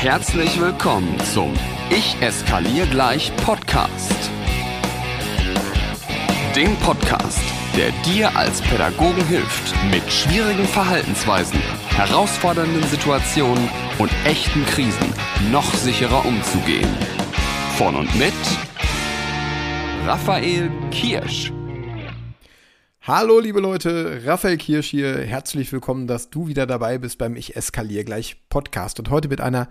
Herzlich willkommen zum Ich eskaliere gleich Podcast. Dem Podcast, der dir als Pädagogen hilft, mit schwierigen Verhaltensweisen, herausfordernden Situationen und echten Krisen noch sicherer umzugehen. Von und mit Raphael Kirsch. Hallo liebe Leute, Raphael Kirsch hier. Herzlich willkommen, dass du wieder dabei bist beim Ich eskaliere gleich Podcast und heute mit einer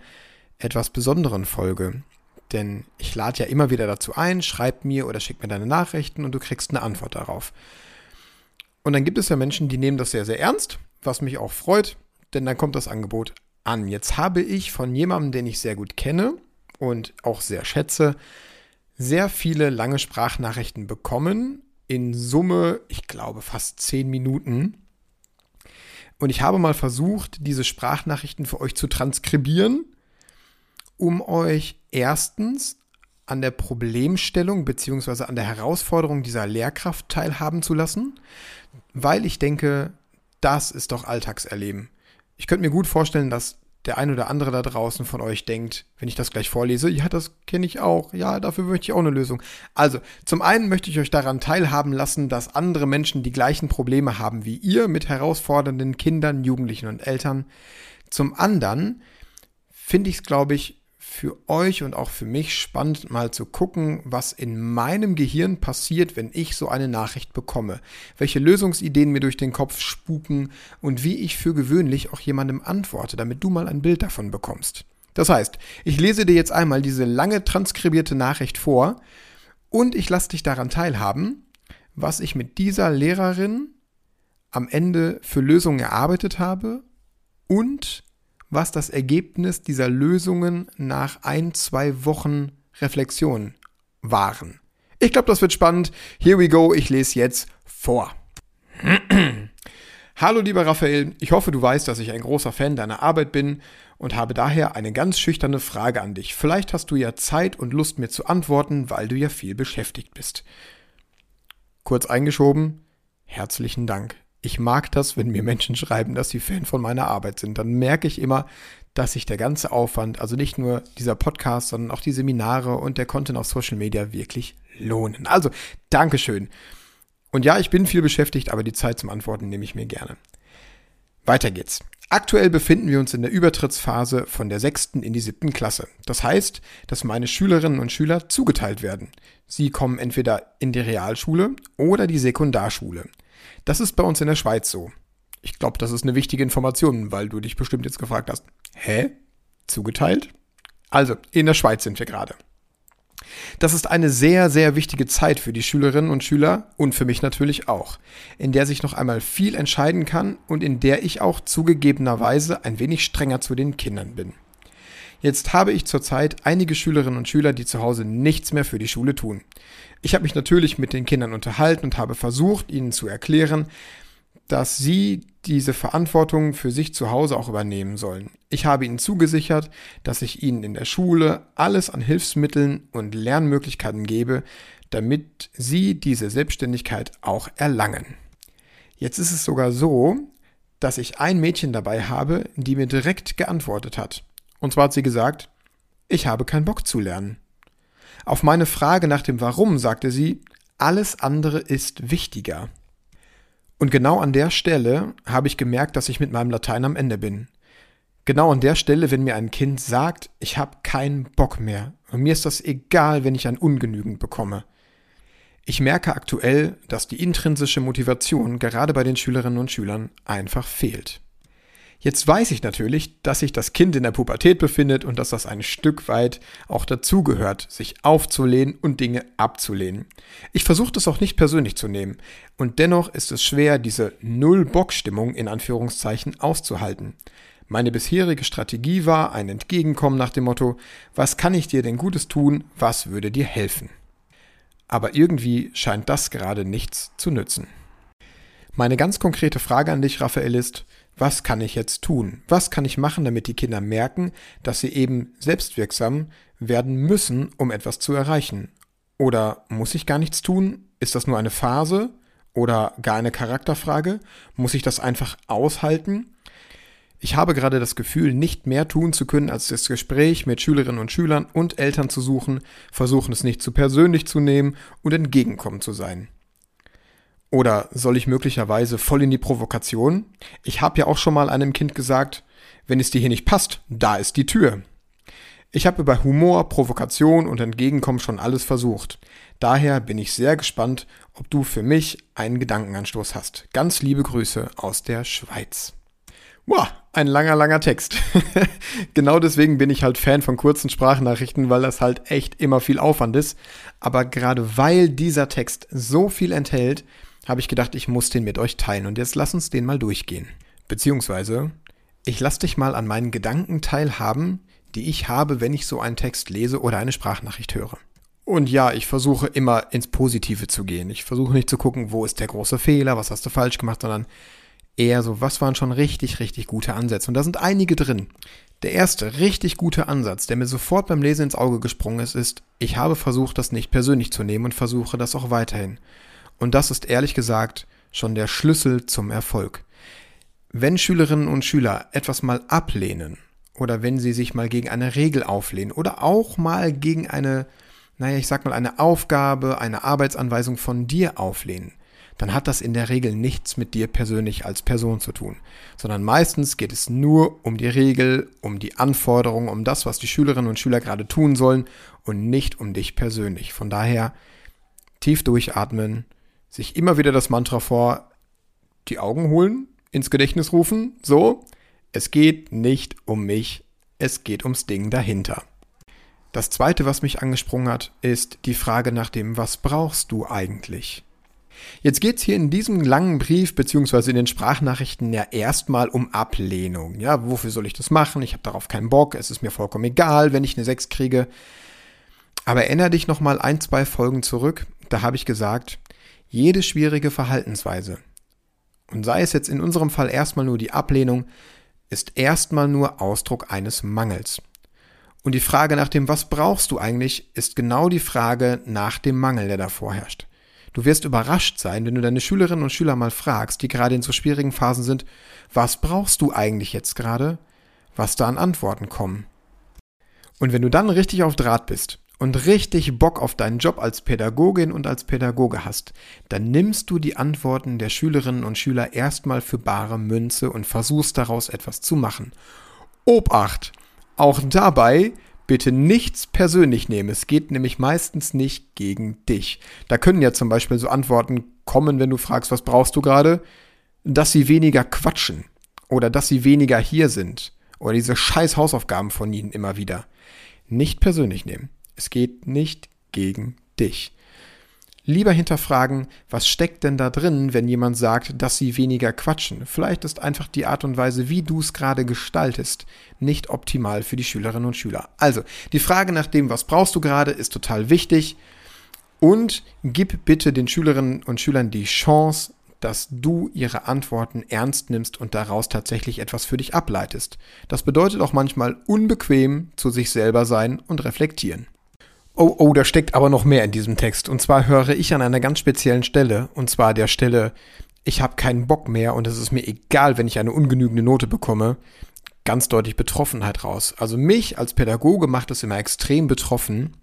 etwas besonderen Folge. Denn ich lade ja immer wieder dazu ein, schreib mir oder schick mir deine Nachrichten und du kriegst eine Antwort darauf. Und dann gibt es ja Menschen, die nehmen das sehr, sehr ernst, was mich auch freut, denn dann kommt das Angebot an. Jetzt habe ich von jemandem, den ich sehr gut kenne und auch sehr schätze, sehr viele lange Sprachnachrichten bekommen in Summe, ich glaube, fast zehn Minuten. Und ich habe mal versucht, diese Sprachnachrichten für euch zu transkribieren, um euch erstens an der Problemstellung bzw. an der Herausforderung dieser Lehrkraft teilhaben zu lassen, weil ich denke, das ist doch Alltagserleben. Ich könnte mir gut vorstellen, dass der ein oder andere da draußen von euch denkt, wenn ich das gleich vorlese, ja, das kenne ich auch, ja, dafür möchte ich auch eine Lösung. Also, zum einen möchte ich euch daran teilhaben lassen, dass andere Menschen die gleichen Probleme haben wie ihr mit herausfordernden Kindern, Jugendlichen und Eltern. Zum anderen finde ich es, glaube ich, für euch und auch für mich spannend, mal zu gucken, was in meinem Gehirn passiert, wenn ich so eine Nachricht bekomme. Welche Lösungsideen mir durch den Kopf spuken und wie ich für gewöhnlich auch jemandem antworte, damit du mal ein Bild davon bekommst. Das heißt, ich lese dir jetzt einmal diese lange transkribierte Nachricht vor und ich lasse dich daran teilhaben, was ich mit dieser Lehrerin am Ende für Lösungen erarbeitet habe und was das Ergebnis dieser Lösungen nach ein, zwei Wochen Reflexion waren. Ich glaube, das wird spannend. Here we go, ich lese jetzt vor. Hallo lieber Raphael, ich hoffe, du weißt, dass ich ein großer Fan deiner Arbeit bin und habe daher eine ganz schüchterne Frage an dich. Vielleicht hast du ja Zeit und Lust mir zu antworten, weil du ja viel beschäftigt bist. Kurz eingeschoben, herzlichen Dank ich mag das, wenn mir Menschen schreiben, dass sie Fan von meiner Arbeit sind. Dann merke ich immer, dass sich der ganze Aufwand, also nicht nur dieser Podcast, sondern auch die Seminare und der Content auf Social Media wirklich lohnen. Also, Dankeschön. Und ja, ich bin viel beschäftigt, aber die Zeit zum Antworten nehme ich mir gerne. Weiter geht's. Aktuell befinden wir uns in der Übertrittsphase von der sechsten in die siebten Klasse. Das heißt, dass meine Schülerinnen und Schüler zugeteilt werden. Sie kommen entweder in die Realschule oder die Sekundarschule. Das ist bei uns in der Schweiz so. Ich glaube, das ist eine wichtige Information, weil du dich bestimmt jetzt gefragt hast, hä? Zugeteilt? Also, in der Schweiz sind wir gerade. Das ist eine sehr, sehr wichtige Zeit für die Schülerinnen und Schüler und für mich natürlich auch, in der sich noch einmal viel entscheiden kann und in der ich auch zugegebenerweise ein wenig strenger zu den Kindern bin. Jetzt habe ich zurzeit einige Schülerinnen und Schüler, die zu Hause nichts mehr für die Schule tun. Ich habe mich natürlich mit den Kindern unterhalten und habe versucht, ihnen zu erklären, dass sie diese Verantwortung für sich zu Hause auch übernehmen sollen. Ich habe ihnen zugesichert, dass ich ihnen in der Schule alles an Hilfsmitteln und Lernmöglichkeiten gebe, damit sie diese Selbstständigkeit auch erlangen. Jetzt ist es sogar so, dass ich ein Mädchen dabei habe, die mir direkt geantwortet hat. Und zwar hat sie gesagt, ich habe keinen Bock zu lernen. Auf meine Frage nach dem Warum sagte sie, alles andere ist wichtiger. Und genau an der Stelle habe ich gemerkt, dass ich mit meinem Latein am Ende bin. Genau an der Stelle, wenn mir ein Kind sagt, ich habe keinen Bock mehr und mir ist das egal, wenn ich ein Ungenügend bekomme. Ich merke aktuell, dass die intrinsische Motivation gerade bei den Schülerinnen und Schülern einfach fehlt. Jetzt weiß ich natürlich, dass sich das Kind in der Pubertät befindet und dass das ein Stück weit auch dazugehört, sich aufzulehnen und Dinge abzulehnen. Ich versuche das auch nicht persönlich zu nehmen und dennoch ist es schwer, diese Null-Bock-Stimmung in Anführungszeichen auszuhalten. Meine bisherige Strategie war ein Entgegenkommen nach dem Motto, was kann ich dir denn Gutes tun, was würde dir helfen? Aber irgendwie scheint das gerade nichts zu nützen. Meine ganz konkrete Frage an dich, Raphael, ist, was kann ich jetzt tun? Was kann ich machen, damit die Kinder merken, dass sie eben selbstwirksam werden müssen, um etwas zu erreichen? Oder muss ich gar nichts tun? Ist das nur eine Phase oder gar eine Charakterfrage? Muss ich das einfach aushalten? Ich habe gerade das Gefühl, nicht mehr tun zu können, als das Gespräch mit Schülerinnen und Schülern und Eltern zu suchen, versuchen es nicht zu persönlich zu nehmen und entgegenkommen zu sein. Oder soll ich möglicherweise voll in die Provokation? Ich habe ja auch schon mal einem Kind gesagt, wenn es dir hier nicht passt, da ist die Tür. Ich habe über Humor, Provokation und Entgegenkommen schon alles versucht. Daher bin ich sehr gespannt, ob du für mich einen Gedankenanstoß hast. Ganz liebe Grüße aus der Schweiz. Boah, ein langer, langer Text. genau deswegen bin ich halt Fan von kurzen Sprachnachrichten, weil das halt echt immer viel Aufwand ist. Aber gerade weil dieser Text so viel enthält, habe ich gedacht, ich muss den mit euch teilen. Und jetzt lass uns den mal durchgehen. Beziehungsweise, ich lass dich mal an meinen Gedanken teilhaben, die ich habe, wenn ich so einen Text lese oder eine Sprachnachricht höre. Und ja, ich versuche immer ins Positive zu gehen. Ich versuche nicht zu gucken, wo ist der große Fehler, was hast du falsch gemacht, sondern eher so, was waren schon richtig, richtig gute Ansätze? Und da sind einige drin. Der erste richtig gute Ansatz, der mir sofort beim Lesen ins Auge gesprungen ist, ist, ich habe versucht, das nicht persönlich zu nehmen und versuche das auch weiterhin. Und das ist ehrlich gesagt schon der Schlüssel zum Erfolg. Wenn Schülerinnen und Schüler etwas mal ablehnen oder wenn sie sich mal gegen eine Regel auflehnen oder auch mal gegen eine, naja, ich sag mal, eine Aufgabe, eine Arbeitsanweisung von dir auflehnen, dann hat das in der Regel nichts mit dir persönlich als Person zu tun, sondern meistens geht es nur um die Regel, um die Anforderungen, um das, was die Schülerinnen und Schüler gerade tun sollen und nicht um dich persönlich. Von daher tief durchatmen, sich immer wieder das Mantra vor die Augen holen, ins Gedächtnis rufen, so, es geht nicht um mich, es geht ums Ding dahinter. Das zweite, was mich angesprungen hat, ist die Frage nach dem, was brauchst du eigentlich? Jetzt geht es hier in diesem langen Brief beziehungsweise in den Sprachnachrichten ja erstmal um Ablehnung. Ja, wofür soll ich das machen? Ich habe darauf keinen Bock. Es ist mir vollkommen egal, wenn ich eine 6 kriege. Aber erinnere dich nochmal ein, zwei Folgen zurück. Da habe ich gesagt, jede schwierige Verhaltensweise, und sei es jetzt in unserem Fall erstmal nur die Ablehnung, ist erstmal nur Ausdruck eines Mangels. Und die Frage nach dem, was brauchst du eigentlich, ist genau die Frage nach dem Mangel, der da vorherrscht. Du wirst überrascht sein, wenn du deine Schülerinnen und Schüler mal fragst, die gerade in so schwierigen Phasen sind, was brauchst du eigentlich jetzt gerade, was da an Antworten kommen. Und wenn du dann richtig auf Draht bist und richtig Bock auf deinen Job als Pädagogin und als Pädagoge hast, dann nimmst du die Antworten der Schülerinnen und Schüler erstmal für bare Münze und versuchst daraus etwas zu machen. Obacht! Auch dabei bitte nichts persönlich nehmen. Es geht nämlich meistens nicht gegen dich. Da können ja zum Beispiel so Antworten kommen, wenn du fragst, was brauchst du gerade? Dass sie weniger quatschen oder dass sie weniger hier sind oder diese scheiß Hausaufgaben von ihnen immer wieder. Nicht persönlich nehmen. Es geht nicht gegen dich lieber hinterfragen, was steckt denn da drin, wenn jemand sagt, dass sie weniger quatschen. Vielleicht ist einfach die Art und Weise, wie du es gerade gestaltest, nicht optimal für die Schülerinnen und Schüler. Also, die Frage nach dem, was brauchst du gerade, ist total wichtig. Und gib bitte den Schülerinnen und Schülern die Chance, dass du ihre Antworten ernst nimmst und daraus tatsächlich etwas für dich ableitest. Das bedeutet auch manchmal unbequem zu sich selber sein und reflektieren. Oh, oh, da steckt aber noch mehr in diesem Text. Und zwar höre ich an einer ganz speziellen Stelle, und zwar der Stelle, ich habe keinen Bock mehr und es ist mir egal, wenn ich eine ungenügende Note bekomme, ganz deutlich Betroffenheit raus. Also mich als Pädagoge macht es immer extrem betroffen,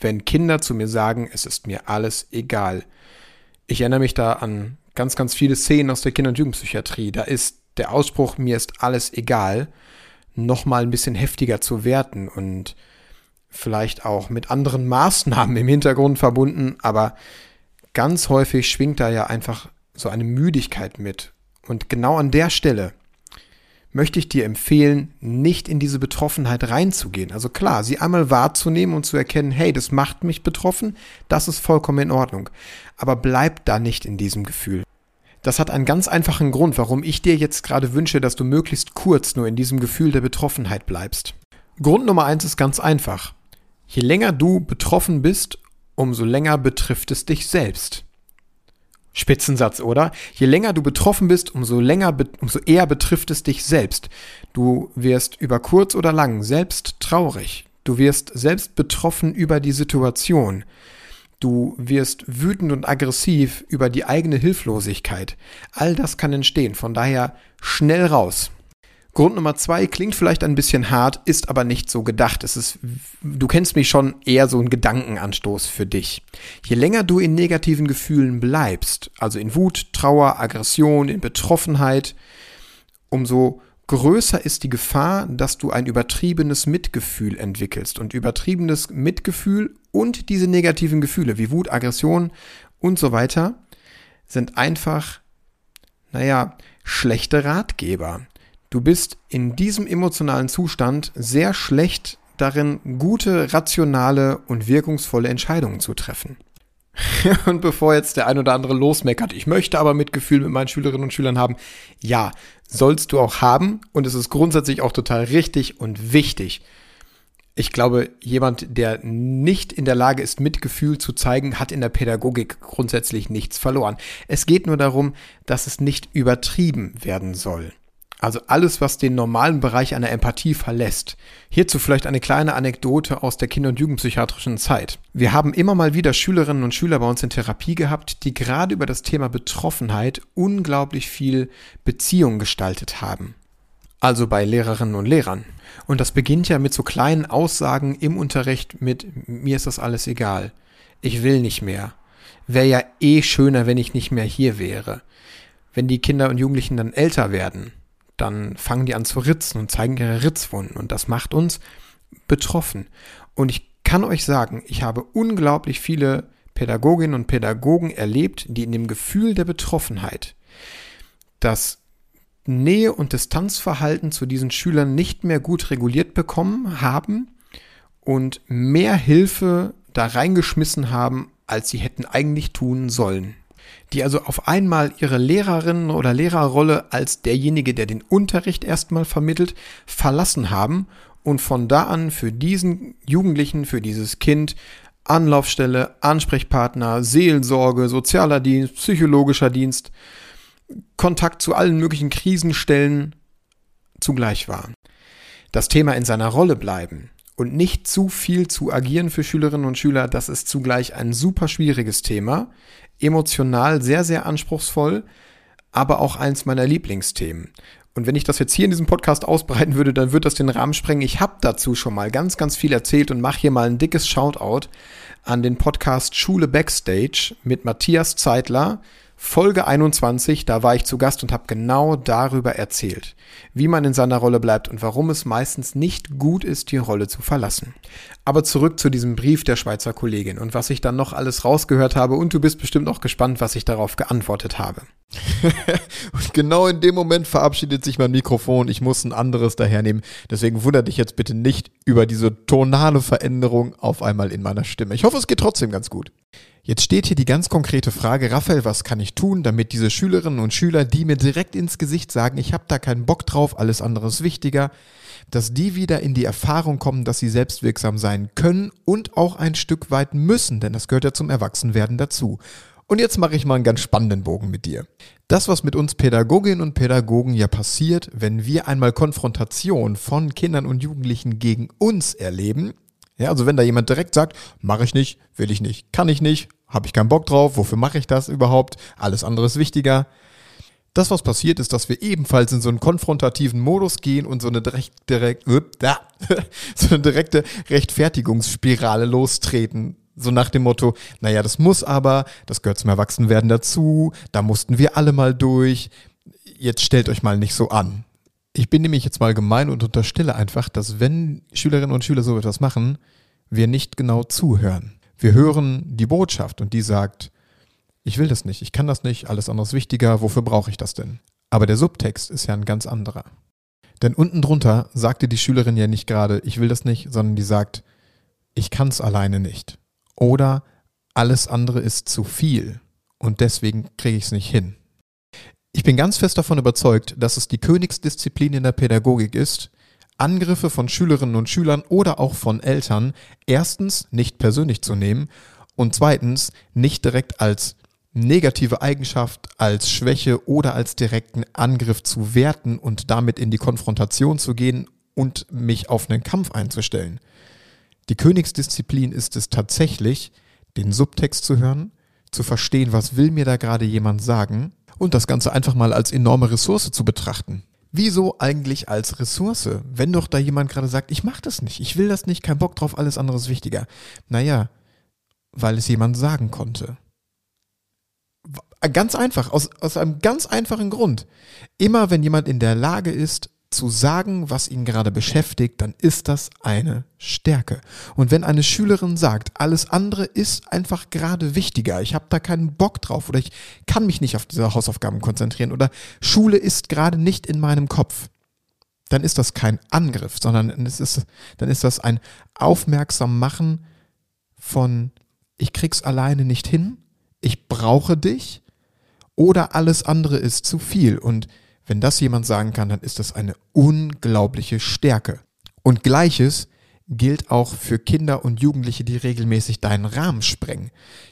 wenn Kinder zu mir sagen, es ist mir alles egal. Ich erinnere mich da an ganz, ganz viele Szenen aus der Kinder- und Jugendpsychiatrie. Da ist der Ausspruch, mir ist alles egal, nochmal ein bisschen heftiger zu werten und vielleicht auch mit anderen Maßnahmen im Hintergrund verbunden, aber ganz häufig schwingt da ja einfach so eine Müdigkeit mit. Und genau an der Stelle möchte ich dir empfehlen, nicht in diese Betroffenheit reinzugehen. Also klar, sie einmal wahrzunehmen und zu erkennen, hey, das macht mich betroffen, das ist vollkommen in Ordnung. Aber bleib da nicht in diesem Gefühl. Das hat einen ganz einfachen Grund, warum ich dir jetzt gerade wünsche, dass du möglichst kurz nur in diesem Gefühl der Betroffenheit bleibst. Grund Nummer eins ist ganz einfach. Je länger du betroffen bist, umso länger betrifft es dich selbst. Spitzensatz, oder? Je länger du betroffen bist, umso länger, umso eher betrifft es dich selbst. Du wirst über kurz oder lang selbst traurig. Du wirst selbst betroffen über die Situation. Du wirst wütend und aggressiv über die eigene Hilflosigkeit. All das kann entstehen. Von daher schnell raus. Grund Nummer zwei klingt vielleicht ein bisschen hart, ist aber nicht so gedacht. Es ist, du kennst mich schon eher so ein Gedankenanstoß für dich. Je länger du in negativen Gefühlen bleibst, also in Wut, Trauer, Aggression, in Betroffenheit, umso größer ist die Gefahr, dass du ein übertriebenes Mitgefühl entwickelst. Und übertriebenes Mitgefühl und diese negativen Gefühle wie Wut, Aggression und so weiter sind einfach, naja, schlechte Ratgeber. Du bist in diesem emotionalen Zustand sehr schlecht darin, gute, rationale und wirkungsvolle Entscheidungen zu treffen. und bevor jetzt der ein oder andere losmeckert, ich möchte aber Mitgefühl mit meinen Schülerinnen und Schülern haben, ja, sollst du auch haben und es ist grundsätzlich auch total richtig und wichtig. Ich glaube, jemand, der nicht in der Lage ist, Mitgefühl zu zeigen, hat in der Pädagogik grundsätzlich nichts verloren. Es geht nur darum, dass es nicht übertrieben werden soll. Also alles, was den normalen Bereich einer Empathie verlässt. Hierzu vielleicht eine kleine Anekdote aus der Kinder- und Jugendpsychiatrischen Zeit. Wir haben immer mal wieder Schülerinnen und Schüler bei uns in Therapie gehabt, die gerade über das Thema Betroffenheit unglaublich viel Beziehung gestaltet haben. Also bei Lehrerinnen und Lehrern. Und das beginnt ja mit so kleinen Aussagen im Unterricht mit mir ist das alles egal. Ich will nicht mehr. Wäre ja eh schöner, wenn ich nicht mehr hier wäre. Wenn die Kinder und Jugendlichen dann älter werden, dann fangen die an zu ritzen und zeigen ihre Ritzwunden und das macht uns betroffen. Und ich kann euch sagen, ich habe unglaublich viele Pädagoginnen und Pädagogen erlebt, die in dem Gefühl der Betroffenheit das Nähe- und Distanzverhalten zu diesen Schülern nicht mehr gut reguliert bekommen haben und mehr Hilfe da reingeschmissen haben, als sie hätten eigentlich tun sollen die also auf einmal ihre Lehrerinnen oder Lehrerrolle als derjenige, der den Unterricht erstmal vermittelt, verlassen haben und von da an für diesen Jugendlichen, für dieses Kind Anlaufstelle, Ansprechpartner, Seelsorge, sozialer Dienst, psychologischer Dienst, Kontakt zu allen möglichen Krisenstellen zugleich war. Das Thema in seiner Rolle bleiben und nicht zu viel zu agieren für Schülerinnen und Schüler, das ist zugleich ein super schwieriges Thema, emotional sehr, sehr anspruchsvoll, aber auch eins meiner Lieblingsthemen. Und wenn ich das jetzt hier in diesem Podcast ausbreiten würde, dann wird das den Rahmen sprengen. Ich habe dazu schon mal ganz, ganz viel erzählt und mache hier mal ein dickes Shoutout an den Podcast Schule Backstage mit Matthias Zeitler, Folge 21, da war ich zu Gast und habe genau darüber erzählt, wie man in seiner Rolle bleibt und warum es meistens nicht gut ist, die Rolle zu verlassen. Aber zurück zu diesem Brief der Schweizer Kollegin und was ich dann noch alles rausgehört habe und du bist bestimmt auch gespannt, was ich darauf geantwortet habe. und genau in dem Moment verabschiedet sich mein Mikrofon. Ich muss ein anderes dahernehmen. Deswegen wundert dich jetzt bitte nicht über diese tonale Veränderung auf einmal in meiner Stimme. Ich hoffe, es geht trotzdem ganz gut. Jetzt steht hier die ganz konkrete Frage, Raphael, was kann ich tun, damit diese Schülerinnen und Schüler, die mir direkt ins Gesicht sagen, ich habe da keinen Bock drauf, alles andere ist wichtiger, dass die wieder in die Erfahrung kommen, dass sie selbstwirksam sein können und auch ein Stück weit müssen, denn das gehört ja zum Erwachsenwerden dazu. Und jetzt mache ich mal einen ganz spannenden Bogen mit dir. Das, was mit uns Pädagoginnen und Pädagogen ja passiert, wenn wir einmal Konfrontation von Kindern und Jugendlichen gegen uns erleben, ja, also wenn da jemand direkt sagt, mache ich nicht, will ich nicht, kann ich nicht, habe ich keinen Bock drauf, wofür mache ich das überhaupt, alles andere ist wichtiger. Das, was passiert, ist, dass wir ebenfalls in so einen konfrontativen Modus gehen und so eine, direkt, direkt, äh, so eine direkte Rechtfertigungsspirale lostreten. So nach dem Motto, naja, das muss aber, das gehört zum Erwachsenwerden dazu, da mussten wir alle mal durch, jetzt stellt euch mal nicht so an. Ich bin nämlich jetzt mal gemein und unterstelle einfach, dass wenn Schülerinnen und Schüler so etwas machen, wir nicht genau zuhören. Wir hören die Botschaft und die sagt, ich will das nicht, ich kann das nicht, alles andere ist wichtiger, wofür brauche ich das denn? Aber der Subtext ist ja ein ganz anderer. Denn unten drunter sagte die Schülerin ja nicht gerade, ich will das nicht, sondern die sagt, ich kann es alleine nicht. Oder alles andere ist zu viel und deswegen kriege ich es nicht hin. Ich bin ganz fest davon überzeugt, dass es die Königsdisziplin in der Pädagogik ist, Angriffe von Schülerinnen und Schülern oder auch von Eltern erstens nicht persönlich zu nehmen und zweitens nicht direkt als negative Eigenschaft, als Schwäche oder als direkten Angriff zu werten und damit in die Konfrontation zu gehen und mich auf einen Kampf einzustellen. Die Königsdisziplin ist es tatsächlich, den Subtext zu hören, zu verstehen, was will mir da gerade jemand sagen und das Ganze einfach mal als enorme Ressource zu betrachten. Wieso eigentlich als Ressource? Wenn doch da jemand gerade sagt, ich mach das nicht, ich will das nicht, kein Bock drauf, alles andere ist wichtiger. Naja, weil es jemand sagen konnte. Ganz einfach, aus, aus einem ganz einfachen Grund. Immer wenn jemand in der Lage ist, zu sagen, was ihn gerade beschäftigt, dann ist das eine Stärke. Und wenn eine Schülerin sagt, alles andere ist einfach gerade wichtiger, ich habe da keinen Bock drauf oder ich kann mich nicht auf diese Hausaufgaben konzentrieren oder Schule ist gerade nicht in meinem Kopf, dann ist das kein Angriff, sondern es ist, dann ist das ein aufmerksam machen von ich krieg's alleine nicht hin, ich brauche dich oder alles andere ist zu viel und wenn das jemand sagen kann, dann ist das eine unglaubliche Stärke. Und gleiches gilt auch für Kinder und Jugendliche, die regelmäßig deinen Rahmen sprengen.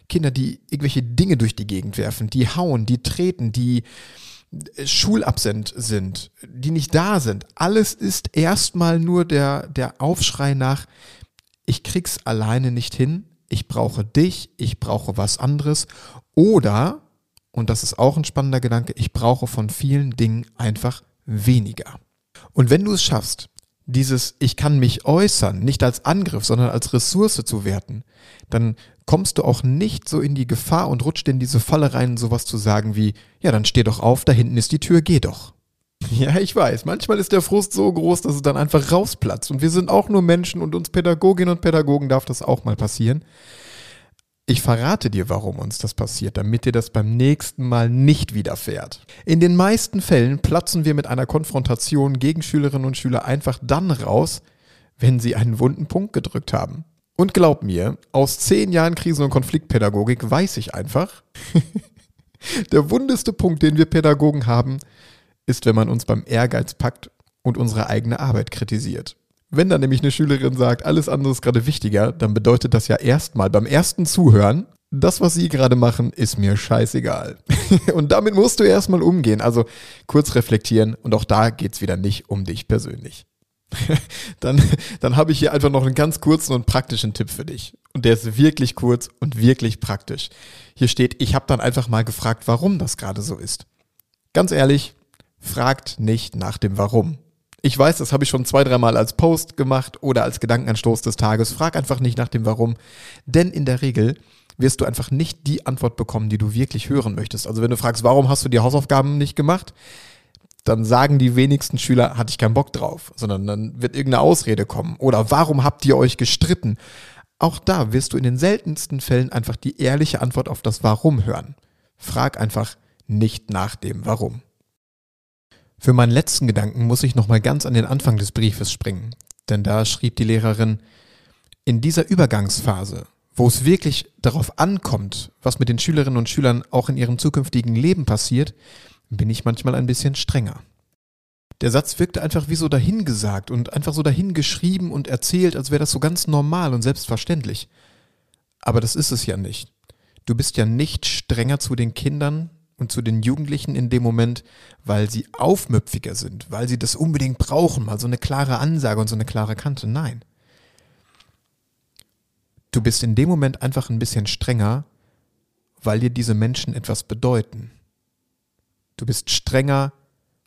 Kinder, die irgendwelche Dinge durch die Gegend werfen, die hauen, die treten, die äh, schulabsent sind, die nicht da sind. Alles ist erstmal nur der, der Aufschrei nach, ich krieg's alleine nicht hin, ich brauche dich, ich brauche was anderes. Oder und das ist auch ein spannender Gedanke, ich brauche von vielen Dingen einfach weniger. Und wenn du es schaffst, dieses Ich kann mich äußern, nicht als Angriff, sondern als Ressource zu werten, dann kommst du auch nicht so in die Gefahr und rutscht in diese Falle rein, sowas zu sagen wie, ja, dann steh doch auf, da hinten ist die Tür, geh doch. Ja, ich weiß, manchmal ist der Frust so groß, dass es dann einfach rausplatzt. Und wir sind auch nur Menschen und uns Pädagoginnen und Pädagogen darf das auch mal passieren. Ich verrate dir, warum uns das passiert, damit dir das beim nächsten Mal nicht widerfährt. In den meisten Fällen platzen wir mit einer Konfrontation gegen Schülerinnen und Schüler einfach dann raus, wenn sie einen wunden Punkt gedrückt haben. Und glaub mir, aus zehn Jahren Krisen- und Konfliktpädagogik weiß ich einfach, der wundeste Punkt, den wir Pädagogen haben, ist, wenn man uns beim Ehrgeiz packt und unsere eigene Arbeit kritisiert. Wenn dann nämlich eine Schülerin sagt, alles andere ist gerade wichtiger, dann bedeutet das ja erstmal beim ersten Zuhören, das, was Sie gerade machen, ist mir scheißegal. und damit musst du erstmal umgehen. Also kurz reflektieren und auch da geht's wieder nicht um dich persönlich. dann dann habe ich hier einfach noch einen ganz kurzen und praktischen Tipp für dich. Und der ist wirklich kurz und wirklich praktisch. Hier steht, ich habe dann einfach mal gefragt, warum das gerade so ist. Ganz ehrlich, fragt nicht nach dem Warum. Ich weiß, das habe ich schon zwei, dreimal als Post gemacht oder als Gedankenanstoß des Tages. Frag einfach nicht nach dem Warum. Denn in der Regel wirst du einfach nicht die Antwort bekommen, die du wirklich hören möchtest. Also wenn du fragst, warum hast du die Hausaufgaben nicht gemacht, dann sagen die wenigsten Schüler, hatte ich keinen Bock drauf, sondern dann wird irgendeine Ausrede kommen. Oder warum habt ihr euch gestritten? Auch da wirst du in den seltensten Fällen einfach die ehrliche Antwort auf das Warum hören. Frag einfach nicht nach dem Warum. Für meinen letzten Gedanken muss ich nochmal ganz an den Anfang des Briefes springen, denn da schrieb die Lehrerin, in dieser Übergangsphase, wo es wirklich darauf ankommt, was mit den Schülerinnen und Schülern auch in ihrem zukünftigen Leben passiert, bin ich manchmal ein bisschen strenger. Der Satz wirkte einfach wie so dahingesagt und einfach so dahingeschrieben und erzählt, als wäre das so ganz normal und selbstverständlich. Aber das ist es ja nicht. Du bist ja nicht strenger zu den Kindern, und zu den Jugendlichen in dem Moment, weil sie aufmüpfiger sind, weil sie das unbedingt brauchen, mal so eine klare Ansage und so eine klare Kante. Nein. Du bist in dem Moment einfach ein bisschen strenger, weil dir diese Menschen etwas bedeuten. Du bist strenger,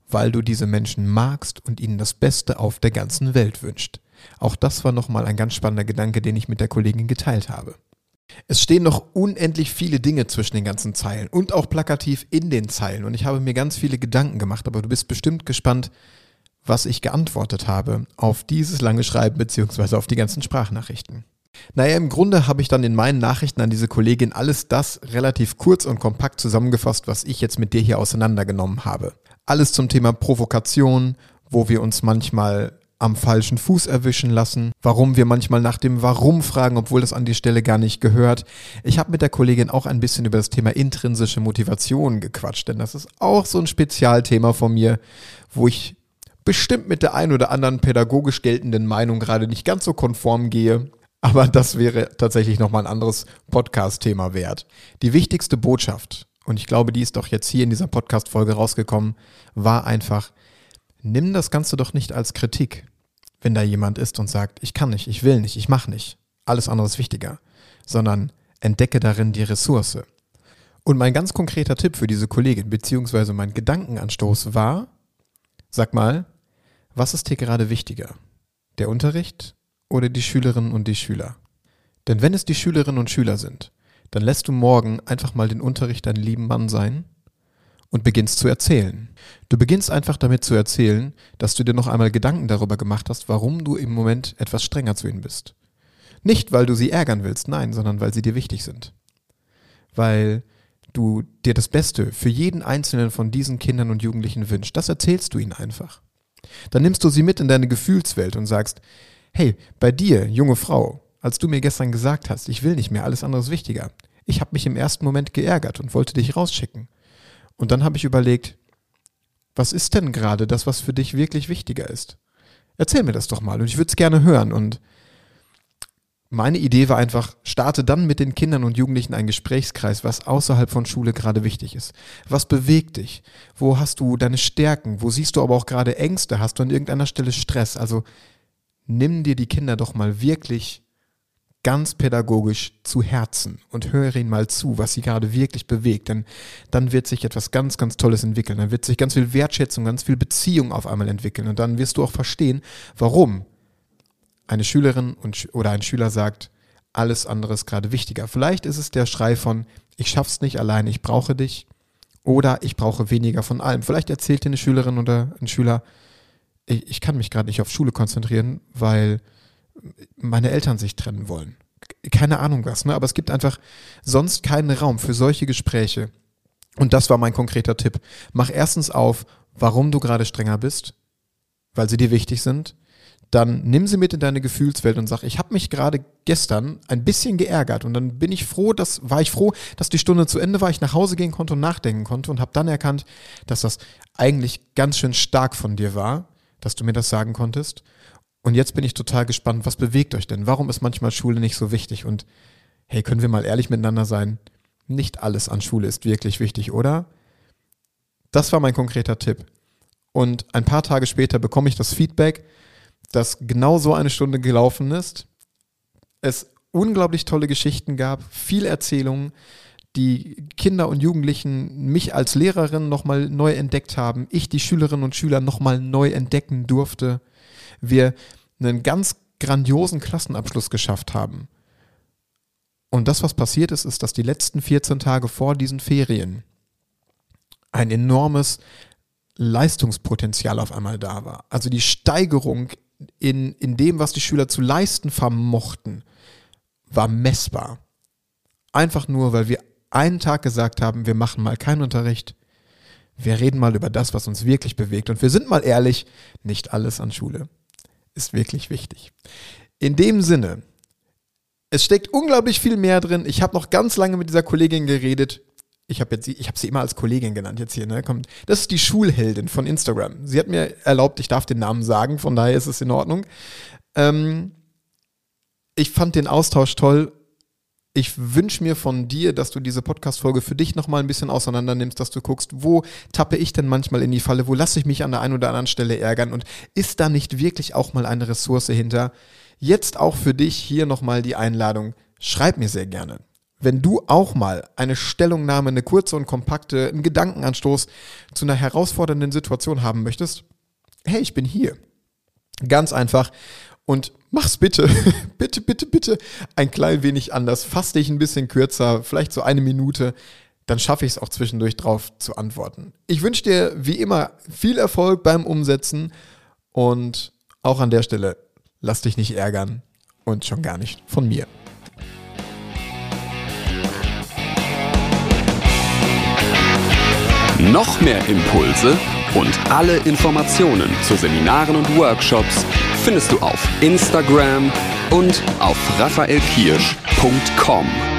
weil du diese Menschen magst und ihnen das Beste auf der ganzen Welt wünscht. Auch das war nochmal ein ganz spannender Gedanke, den ich mit der Kollegin geteilt habe. Es stehen noch unendlich viele Dinge zwischen den ganzen Zeilen und auch plakativ in den Zeilen. Und ich habe mir ganz viele Gedanken gemacht, aber du bist bestimmt gespannt, was ich geantwortet habe auf dieses lange Schreiben beziehungsweise auf die ganzen Sprachnachrichten. Naja, im Grunde habe ich dann in meinen Nachrichten an diese Kollegin alles das relativ kurz und kompakt zusammengefasst, was ich jetzt mit dir hier auseinandergenommen habe. Alles zum Thema Provokation, wo wir uns manchmal am falschen Fuß erwischen lassen, warum wir manchmal nach dem Warum fragen, obwohl das an die Stelle gar nicht gehört. Ich habe mit der Kollegin auch ein bisschen über das Thema intrinsische Motivation gequatscht, denn das ist auch so ein Spezialthema von mir, wo ich bestimmt mit der ein oder anderen pädagogisch geltenden Meinung gerade nicht ganz so konform gehe. Aber das wäre tatsächlich nochmal ein anderes Podcast-Thema wert. Die wichtigste Botschaft, und ich glaube, die ist doch jetzt hier in dieser Podcast-Folge rausgekommen, war einfach, nimm das Ganze doch nicht als Kritik wenn da jemand ist und sagt, ich kann nicht, ich will nicht, ich mache nicht, alles andere ist wichtiger, sondern entdecke darin die Ressource. Und mein ganz konkreter Tipp für diese Kollegin, beziehungsweise mein Gedankenanstoß war, Sag mal, was ist dir gerade wichtiger? Der Unterricht oder die Schülerinnen und die Schüler? Denn wenn es die Schülerinnen und Schüler sind, dann lässt du morgen einfach mal den Unterricht deinen lieben Mann sein und beginnst zu erzählen. Du beginnst einfach damit zu erzählen, dass du dir noch einmal Gedanken darüber gemacht hast, warum du im Moment etwas strenger zu ihnen bist. Nicht, weil du sie ärgern willst, nein, sondern weil sie dir wichtig sind. Weil du dir das Beste für jeden einzelnen von diesen Kindern und Jugendlichen wünschst. Das erzählst du ihnen einfach. Dann nimmst du sie mit in deine Gefühlswelt und sagst, hey, bei dir, junge Frau, als du mir gestern gesagt hast, ich will nicht mehr, alles andere ist wichtiger. Ich habe mich im ersten Moment geärgert und wollte dich rausschicken. Und dann habe ich überlegt, was ist denn gerade das, was für dich wirklich wichtiger ist? Erzähl mir das doch mal und ich würde es gerne hören. Und meine Idee war einfach, starte dann mit den Kindern und Jugendlichen einen Gesprächskreis, was außerhalb von Schule gerade wichtig ist. Was bewegt dich? Wo hast du deine Stärken? Wo siehst du aber auch gerade Ängste? Hast du an irgendeiner Stelle Stress? Also nimm dir die Kinder doch mal wirklich ganz pädagogisch zu Herzen und höre ihnen mal zu, was sie gerade wirklich bewegt. Denn dann wird sich etwas ganz, ganz Tolles entwickeln. Dann wird sich ganz viel Wertschätzung, ganz viel Beziehung auf einmal entwickeln. Und dann wirst du auch verstehen, warum eine Schülerin und, oder ein Schüler sagt, alles andere ist gerade wichtiger. Vielleicht ist es der Schrei von, ich schaff's nicht allein, ich brauche dich. Oder ich brauche weniger von allem. Vielleicht erzählt dir eine Schülerin oder ein Schüler, ich, ich kann mich gerade nicht auf Schule konzentrieren, weil meine Eltern sich trennen wollen. Keine Ahnung was, ne? Aber es gibt einfach sonst keinen Raum für solche Gespräche. Und das war mein konkreter Tipp. Mach erstens auf, warum du gerade strenger bist, weil sie dir wichtig sind dann nimm sie mit in deine Gefühlswelt und sag, ich habe mich gerade gestern ein bisschen geärgert und dann bin ich froh, dass war ich froh, dass die Stunde zu Ende war, ich nach Hause gehen konnte und nachdenken konnte und habe dann erkannt, dass das eigentlich ganz schön stark von dir war, dass du mir das sagen konntest. Und jetzt bin ich total gespannt, was bewegt euch denn? Warum ist manchmal Schule nicht so wichtig? Und hey, können wir mal ehrlich miteinander sein? Nicht alles an Schule ist wirklich wichtig, oder? Das war mein konkreter Tipp. Und ein paar Tage später bekomme ich das Feedback, dass genau so eine Stunde gelaufen ist. Es unglaublich tolle Geschichten gab, viel Erzählungen, die Kinder und Jugendlichen mich als Lehrerin nochmal neu entdeckt haben, ich die Schülerinnen und Schüler nochmal neu entdecken durfte. Wir einen ganz grandiosen Klassenabschluss geschafft haben. Und das, was passiert ist, ist, dass die letzten 14 Tage vor diesen Ferien ein enormes Leistungspotenzial auf einmal da war. Also die Steigerung in, in dem, was die Schüler zu leisten vermochten, war messbar. Einfach nur, weil wir einen Tag gesagt haben, wir machen mal keinen Unterricht, wir reden mal über das, was uns wirklich bewegt. Und wir sind mal ehrlich, nicht alles an Schule ist wirklich wichtig. In dem Sinne, es steckt unglaublich viel mehr drin. Ich habe noch ganz lange mit dieser Kollegin geredet ich habe jetzt, sie immer als Kollegin genannt jetzt hier, ne? Kommt, das ist die Schulheldin von Instagram. Sie hat mir erlaubt, ich darf den Namen sagen, von daher ist es in Ordnung. Ähm, ich fand den Austausch toll. Ich wünsche mir von dir, dass du diese Podcast-Folge für dich nochmal ein bisschen auseinander nimmst, dass du guckst, wo tappe ich denn manchmal in die Falle, wo lasse ich mich an der einen oder anderen Stelle ärgern und ist da nicht wirklich auch mal eine Ressource hinter? Jetzt auch für dich hier nochmal die Einladung. Schreib mir sehr gerne wenn du auch mal eine Stellungnahme, eine kurze und kompakte, einen Gedankenanstoß zu einer herausfordernden Situation haben möchtest, hey, ich bin hier. Ganz einfach. Und mach's bitte, bitte, bitte, bitte ein klein wenig anders. Fass dich ein bisschen kürzer, vielleicht so eine Minute. Dann schaffe ich es auch zwischendurch drauf zu antworten. Ich wünsche dir wie immer viel Erfolg beim Umsetzen und auch an der Stelle lass dich nicht ärgern und schon gar nicht von mir. Noch mehr Impulse und alle Informationen zu Seminaren und Workshops findest du auf Instagram und auf raphaelkirsch.com.